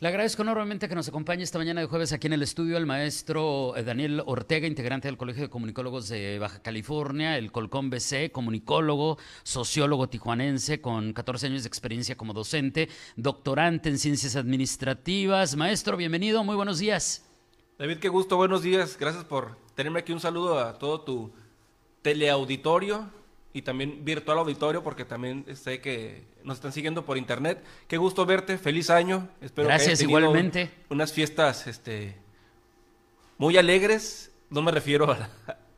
Le agradezco enormemente que nos acompañe esta mañana de jueves aquí en el estudio el maestro eh, Daniel Ortega, integrante del Colegio de Comunicólogos de Baja California, el Colcón BC, comunicólogo, sociólogo tijuanense con 14 años de experiencia como docente, doctorante en ciencias administrativas. Maestro, bienvenido, muy buenos días. David, qué gusto, buenos días. Gracias por tenerme aquí. Un saludo a todo tu teleauditorio y también virtual auditorio, porque también sé que nos están siguiendo por internet. Qué gusto verte, feliz año. Espero Gracias, que igualmente. unas fiestas este, muy alegres. No me refiero a,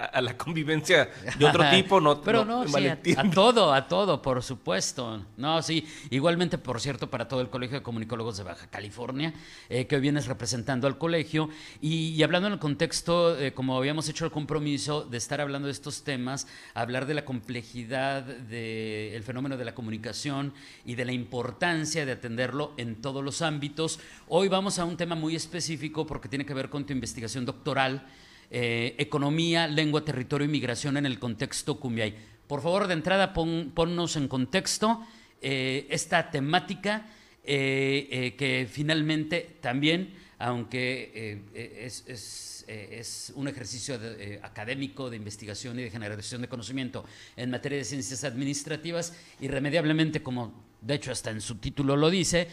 a la convivencia de otro tipo, no. Pero no, sí, a, todo, a todo, por supuesto. No, sí. Igualmente, por cierto, para todo el Colegio de Comunicólogos de Baja California, eh, que hoy vienes representando al colegio. Y, hablando en el contexto, eh, como habíamos hecho el compromiso de estar hablando de estos temas, hablar de la complejidad del fenómeno de la comunicación y de la importancia de atenderlo en todos los ámbitos. Hoy vamos a un tema muy específico porque tiene que ver con tu investigación doctoral eh, economía, lengua, territorio y migración en el contexto Cumbiay. Por favor, de entrada, ponnos en contexto eh, esta temática eh, que finalmente también, aunque es, un ejercicio académico de investigación y de generación de conocimiento en materia de ciencias administrativas, irremediablemente, como de hecho hasta en su título lo dice,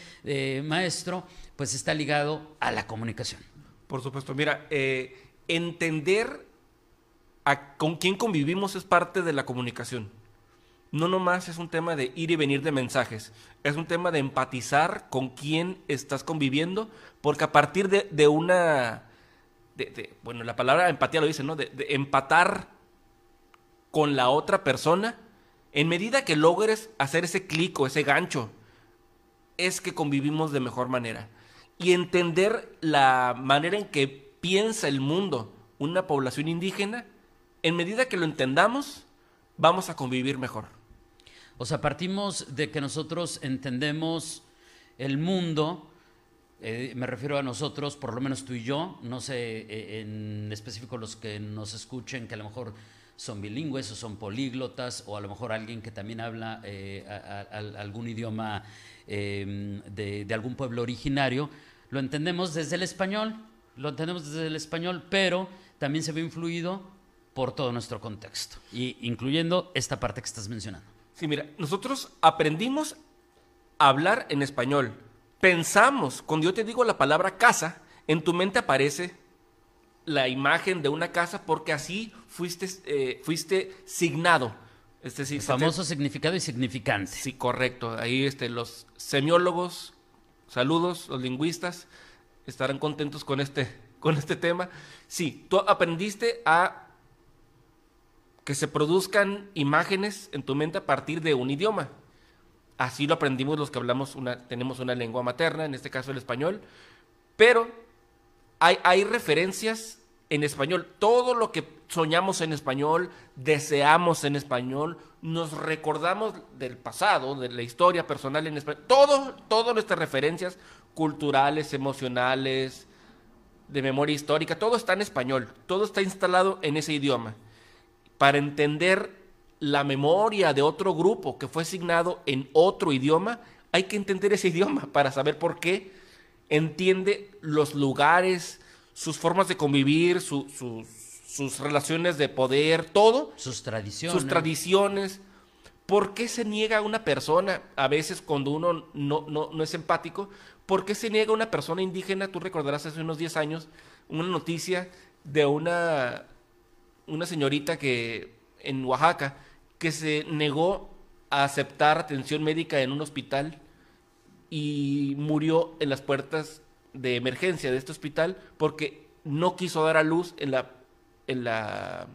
maestro, pues está ligado a la comunicación. Por supuesto, mira, entender con quién convivimos es parte de la comunicación. No nomás es un tema de ir y venir de mensajes, es un tema de empatizar con quién estás conviviendo, porque a partir de, una, bueno, la palabra empatía lo dice, ¿no? De, empatar con la otra persona, en medida que logres hacer ese clic o ese gancho, es que convivimos de mejor manera. Y entender la manera en que piensa el mundo una población indígena, en medida que lo entendamos, vamos a convivir mejor. O sea, partimos de que nosotros entendemos el mundo, eh, me refiero a nosotros, por lo menos tú y yo, no sé eh, en específico los que nos escuchen, que a lo mejor son bilingües o son políglotas, o a lo mejor alguien que también habla eh, algún idioma de algún pueblo originario, lo entendemos desde el español, lo entendemos desde el español, pero también se ve influido por todo nuestro contexto, y incluyendo esta parte que estás mencionando. Sí, mira, nosotros aprendimos a hablar en español. Pensamos, cuando yo te digo la palabra casa, en tu mente aparece la imagen de una casa porque así fuiste, eh, fuiste signado. Es decir, el famoso significado y significante. Sí, correcto. Ahí este, los semiólogos, saludos, los lingüistas, estarán contentos con este, con este tema. Sí, tú aprendiste a que se produzcan imágenes en tu mente a partir de un idioma. Así lo aprendimos los que hablamos una, tenemos una lengua materna, en este caso el español, pero hay, hay referencias en español. Todo lo que soñamos en español, deseamos en español, nos recordamos del pasado, de la historia personal en español. Todo, todas nuestras referencias culturales, emocionales, de memoria histórica, todo está en español, todo está instalado en ese idioma. Para entender la memoria de otro grupo que fue asignado en otro idioma, hay que entender ese idioma para saber por qué entiende los lugares, sus formas de convivir, sus relaciones de poder, todo. Sus tradiciones. Sus tradiciones. ¿Por qué se niega a una persona, a veces cuando uno no, no, no es empático, ¿Por qué se niega una persona indígena? Tú recordarás hace unos 10 años una noticia de una, una señorita que en Oaxaca que se negó a aceptar atención médica en un hospital y murió en las puertas de emergencia de este hospital porque no quiso dar a luz en la, en la,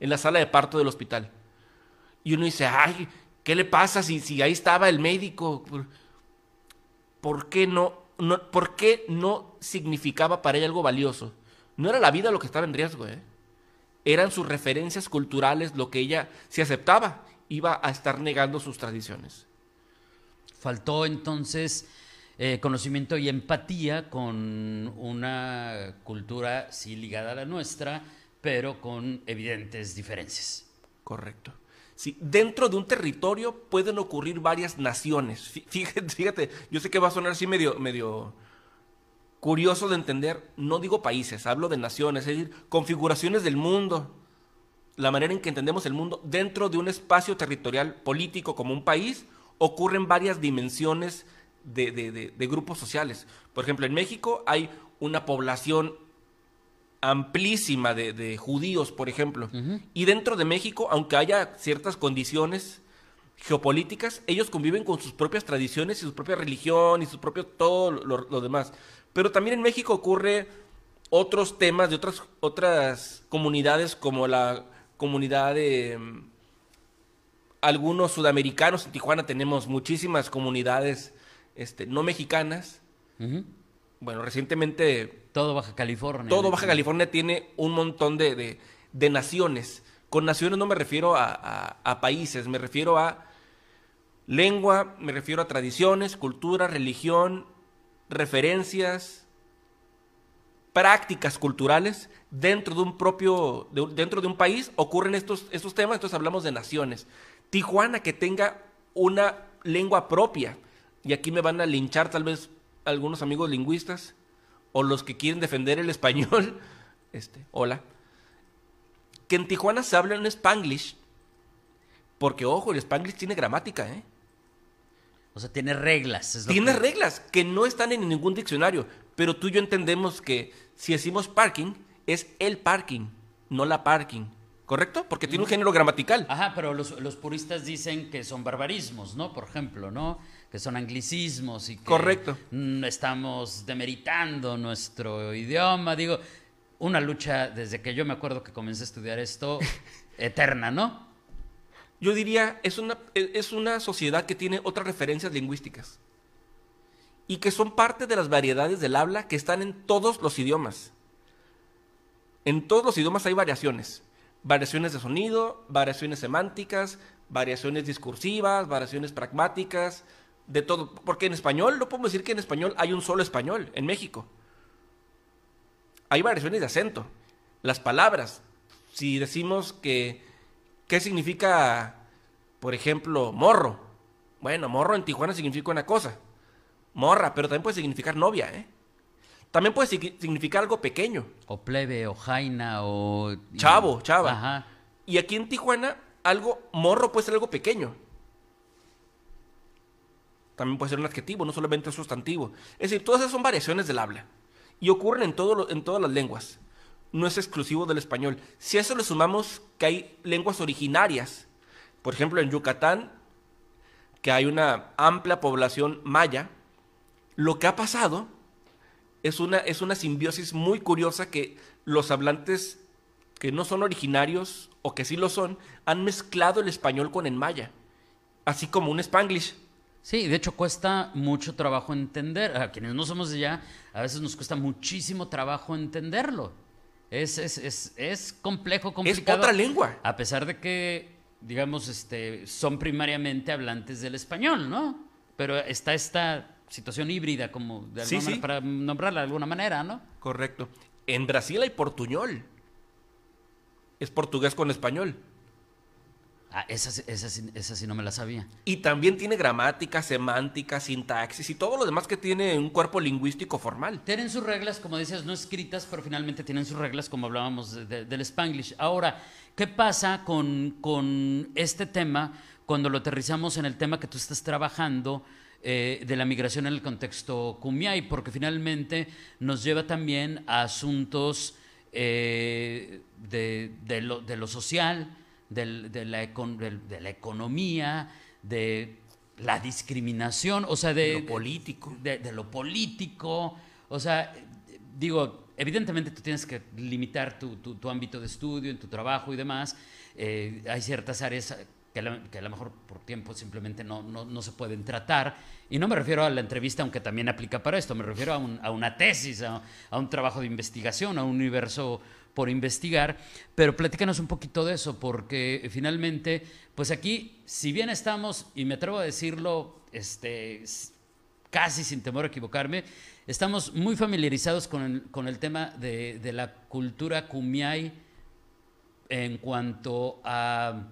en la sala de parto del hospital. Y uno dice, ay, ¿qué le pasa si, si ahí estaba el médico? ¿Por qué no ¿por qué no significaba para ella algo valioso? No era la vida lo que estaba en riesgo, ¿eh? eran sus referencias culturales lo que ella, si aceptaba, iba a estar negando sus tradiciones. Faltó entonces eh, conocimiento y empatía con una cultura sí ligada a la nuestra, pero con evidentes diferencias. Correcto. Sí, dentro de un territorio pueden ocurrir varias naciones. Fíjate, yo sé que va a sonar así medio, medio curioso de entender. No digo países, hablo de naciones, es decir, configuraciones del mundo. La manera en que entendemos el mundo dentro de un espacio territorial político como un país ocurren varias dimensiones de, grupos sociales. Por ejemplo, en México hay una población amplísima de, judíos, por ejemplo. Y dentro de México, aunque haya ciertas condiciones geopolíticas, ellos conviven con sus propias tradiciones y su propia religión y su propio todo lo, demás. Pero también en México ocurre otros temas de otras, otras comunidades como la comunidad de mm, algunos sudamericanos. En Tijuana tenemos muchísimas comunidades este, no mexicanas. Bueno, recientemente... Todo Baja California. Todo Baja California tiene un montón de, de, naciones. Con naciones no me refiero a, países, me refiero a lengua, me refiero a tradiciones, cultura, religión, referencias, prácticas culturales dentro de un propio, dentro de un país ocurren estos, estos temas, entonces hablamos de naciones. Tijuana que tenga una lengua propia, y aquí me van a linchar tal vez algunos amigos lingüistas o los que quieren defender el español, este, hola, que en Tijuana se habla en spanglish, porque ojo, el spanglish tiene gramática, ¿eh? O sea, tiene reglas. tiene reglas que no están en ningún diccionario, pero tú y yo entendemos que si decimos parking, es el parking, no la parking. ¿Correcto? Porque tiene un género gramatical. Ajá, pero los, los puristas dicen que son barbarismos, ¿no? Por ejemplo, ¿no? que son anglicismos y que Correcto. estamos demeritando nuestro idioma. Digo, una lucha desde que yo me acuerdo que comencé a estudiar esto, eterna, ¿no? Yo diría, es una, es una sociedad que tiene otras referencias lingüísticas y que son parte de las variedades del habla que están en todos los idiomas. En todos los idiomas hay variaciones. Variaciones de sonido, variaciones semánticas, variaciones discursivas, variaciones pragmáticas, de todo. Porque en español, no podemos decir que en español hay un solo español, en México. Hay variaciones de acento. Las palabras, si decimos que, ¿qué significa, por ejemplo, morro? Bueno, morro en Tijuana significa una cosa. Morra, pero también puede significar novia, ¿eh? También puede significar algo pequeño. O plebe, o jaina, o... Chavo, chava. Ajá. Y aquí en Tijuana, algo, morro puede ser algo pequeño también puede ser un adjetivo, no solamente un sustantivo. Es decir, todas esas son variaciones del habla y ocurren en, todo, en todas las lenguas. No es exclusivo del español. Si a eso le sumamos que hay lenguas originarias, por ejemplo en Yucatán, que hay una amplia población maya, lo que ha pasado es una, es una simbiosis muy curiosa que los hablantes que no son originarios o que sí lo son, han mezclado el español con el maya, así como un spanglish. Sí, de hecho cuesta mucho trabajo entender. A quienes no somos de allá, a veces nos cuesta muchísimo trabajo entenderlo. Es, es, es, es complejo, complicado. Es otra lengua. A pesar de que, digamos, este, son primariamente hablantes del español, ¿no? Pero está esta situación híbrida, como de alguna manera, para nombrarla de alguna manera, ¿no? Correcto. En Brasil hay portuñol. Es portugués con español. Ah, esa, esa, sí no me la sabía. Y también tiene gramática, semántica, sintaxis y todo lo demás que tiene un cuerpo lingüístico formal. Tienen sus reglas, como decías, no escritas, pero finalmente tienen sus reglas, como hablábamos del Spanglish. Ahora, ¿qué pasa con, con, este tema cuando lo aterrizamos en el tema que tú estás trabajando? Eh, de la migración en el contexto Kumiai, porque finalmente nos lleva también a asuntos eh, de, de, lo, de lo social, de, la, de, la, economía, de la discriminación, o sea, de lo político. De, lo político. O sea, digo, evidentemente tú tienes que limitar tu, tu, ámbito de estudio, en tu trabajo y demás. Eh, hay ciertas áreas que a, lo mejor por tiempo simplemente no, no, no, se pueden tratar. Y no me refiero a la entrevista, aunque también aplica para esto, me refiero a, a una tesis, a, a, un trabajo de investigación, a un universo por investigar, pero platícanos un poquito de eso, porque finalmente, pues aquí, si bien estamos, y me atrevo a decirlo, este, casi sin temor a equivocarme, estamos muy familiarizados con el, con el tema de, de la cultura kumiai en cuanto a,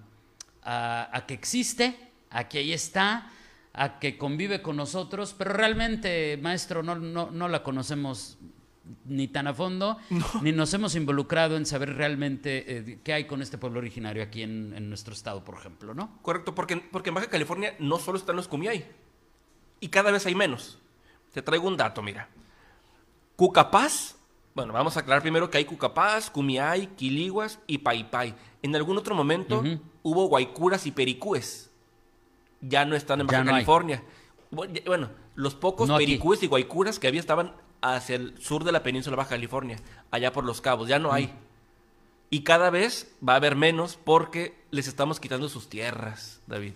a, a que existe, a que ahí está, a que convive con nosotros, pero realmente, maestro, no, no, no la conocemos ni tan a fondo, ni nos hemos involucrado en saber realmente eh, qué hay con este pueblo originario aquí en, en nuestro estado, por ejemplo, ¿no? Correcto, porque, porque en Baja California no solo están los Kumiai, y cada vez hay menos. Te traigo un dato, mira. Cucapaz, bueno, vamos a aclarar primero que hay Cucapaz, Kumiai, Quiliguas y Paipai. En algún otro momento hubo Guaycuras y Pericúes. Ya no están en Baja no. California. Bueno, los pocos No aquí. Pericúes y Guaycuras que había estaban hacia el sur de la península Baja California, allá por los cabos, ya no hay. Y cada vez va a haber menos porque les estamos quitando sus tierras, David.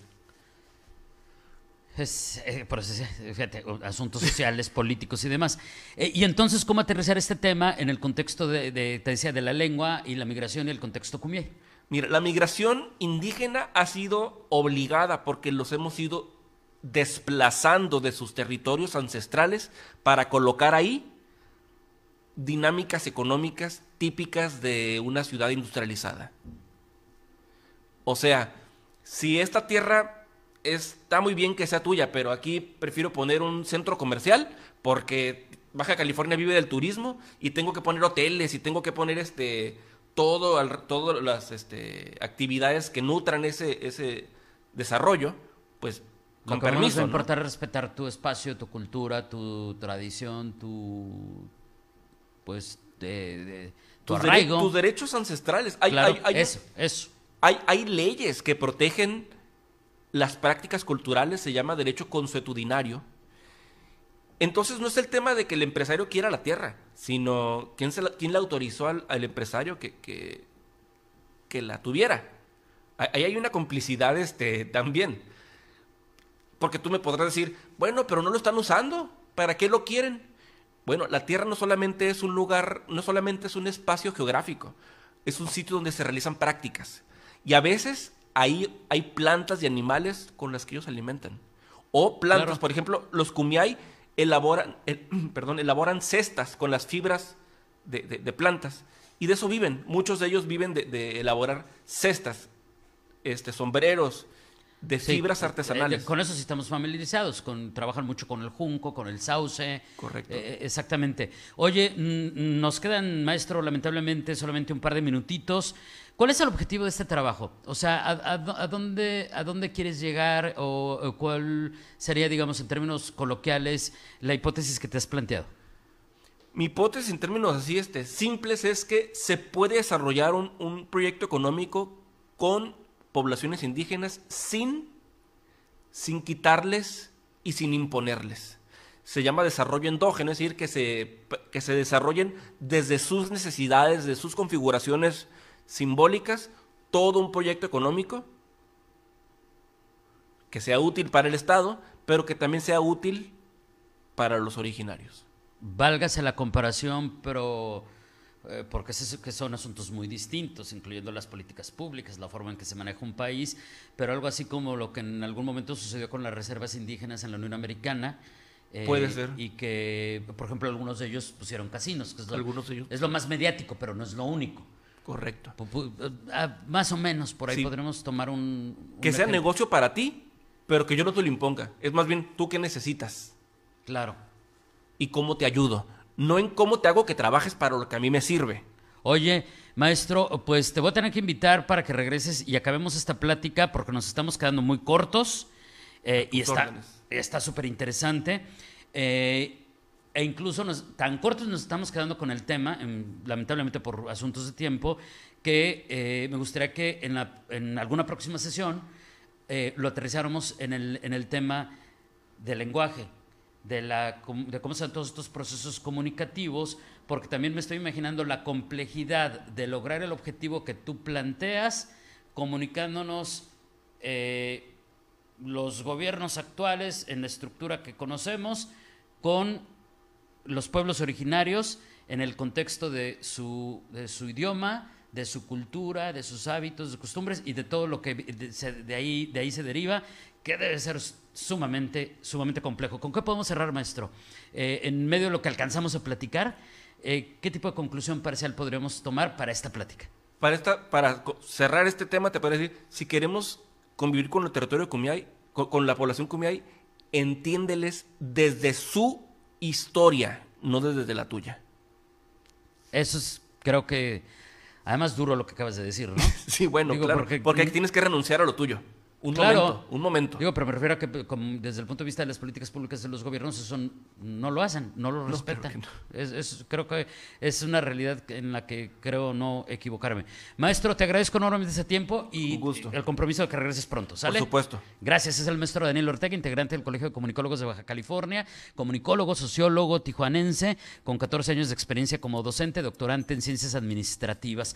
Es, eh, por eso, eh, fíjate, asuntos sociales, políticos y demás. Eh, y entonces, ¿cómo aterrizar este tema en el contexto de, de, te decía, de la lengua y la migración y el contexto cumié? Mira, la migración indígena ha sido obligada porque los hemos ido desplazando de sus territorios ancestrales para colocar ahí dinámicas económicas típicas de una ciudad industrializada. O sea, si esta tierra está muy bien que sea tuya, pero aquí prefiero poner un centro comercial porque Baja California vive del turismo y tengo que poner hoteles y tengo que poner este todo al- todas las este, actividades que nutran ese ese desarrollo, pues con menos permiso. ¿no? importar es respetar tu espacio, tu cultura, tu tradición, tu. Pues, de, de- tu tus, dere- tus derechos ancestrales. Hay, claro, hay- hay- eso, eso. Hay, hay leyes que protegen las prácticas culturales, se llama derecho consuetudinario. Entonces no es el tema de que el empresario quiera la tierra, sino quién, se la, quién le autorizó al, al empresario que, que, que la tuviera. Ahí hay una complicidad este, también. Porque tú me podrás decir, bueno, pero no lo están usando, ¿para qué lo quieren? Bueno, la tierra no solamente es un lugar, no solamente es un espacio geográfico, es un sitio donde se realizan prácticas. Y a veces ahí hay plantas y animales con las que ellos se alimentan. O plantas, Claro. por ejemplo, los kumiai elaboran, eh, perdón, elaboran cestas con las fibras de, de- plantas. Y de eso viven. Muchos de ellos viven de, de elaborar cestas, este, sombreros, de Sí, fibras eh, artesanales. con eso sí estamos familiarizados, con, trabajan mucho con el junco, con el sauce. Correcto. Eh, exactamente. Oye, mm, nos quedan, maestro, lamentablemente solamente un par de minutitos. ¿Cuál es el objetivo de este trabajo? O sea, ¿a, a dó- a dónde, ¿a dónde quieres llegar o, o cuál sería, digamos, en términos coloquiales, la hipótesis que te has planteado? Mi hipótesis en términos así este, simples es que se puede desarrollar un, un proyecto económico con poblaciones indígenas sin, sin quitarles y sin imponerles. Se llama desarrollo endógeno, es decir, que se, que se desarrollen desde sus necesidades, de sus configuraciones simbólicas, todo un proyecto económico que sea útil para el Estado, pero que también sea útil para los originarios. Válgase la comparación, pero eh, porque sé que son asuntos muy distintos, incluyendo las políticas públicas, la forma en que se maneja un país, pero algo así como lo que en algún momento sucedió con las reservas indígenas en la Unión Americana. eh, Puede ser. Y que, por ejemplo, algunos de ellos pusieron casinos, que es lo, Algunos de ellos. es lo más mediático, pero no es lo único. Correcto. Pu- ah, más o menos, por ahí Sí. podremos tomar un... un Que sea ejemplo. negocio para ti, pero que yo no te lo imponga. Es más bien tú qué necesitas Claro. y cómo te ayudo. No en cómo te hago que trabajes para lo que a mí me sirve. Oye, maestro, pues te voy a tener que invitar para que regreses y acabemos esta plática porque nos estamos quedando muy cortos eh, y órdenes. está súper interesante. Eh, e incluso nos- tan cortos nos estamos quedando con el tema, em, lamentablemente por asuntos de tiempo, que eh, me gustaría que en, la- en alguna próxima sesión eh, lo aterrizáramos en el, en el tema del lenguaje, de, la, de cómo dan todos estos procesos comunicativos, porque también me estoy imaginando la complejidad de lograr el objetivo que tú planteas, comunicándonos eh, los gobiernos actuales en la estructura que conocemos con los pueblos originarios en el contexto de su, de su idioma, de su cultura, de sus hábitos, de costumbres y de todo lo que de ahí, de ahí se deriva, que debe ser sumamente, sumamente complejo. ¿Con qué podemos cerrar, maestro? Eh, en medio de lo que alcanzamos a platicar, eh, ¿qué tipo de conclusión parcial podríamos tomar para esta plática? Para, esta, para cerrar este tema, te puedo decir, si queremos convivir con el territorio de Cumiay, con, con la población Cumiay, entiéndeles desde su historia, no desde la tuya. Eso es, creo que, además duro lo que acabas de decir, ¿no? sí, bueno, claro, porque, porque tienes que renunciar a lo tuyo. Un momento, un momento. Digo, pero me refiero a que desde el punto de vista de las políticas públicas de los gobiernos eso no lo hacen, no lo respetan. Es, creo que es una realidad en la que creo no equivocarme. Maestro, te agradezco enormemente ese tiempo y el compromiso de que regreses pronto, ¿sale? Por supuesto. Gracias, es el maestro Daniel Ortega, integrante del Colegio de Comunicólogos de Baja California, comunicólogo, sociólogo tijuanense, con 14 años de experiencia como docente, doctorante en ciencias administrativas.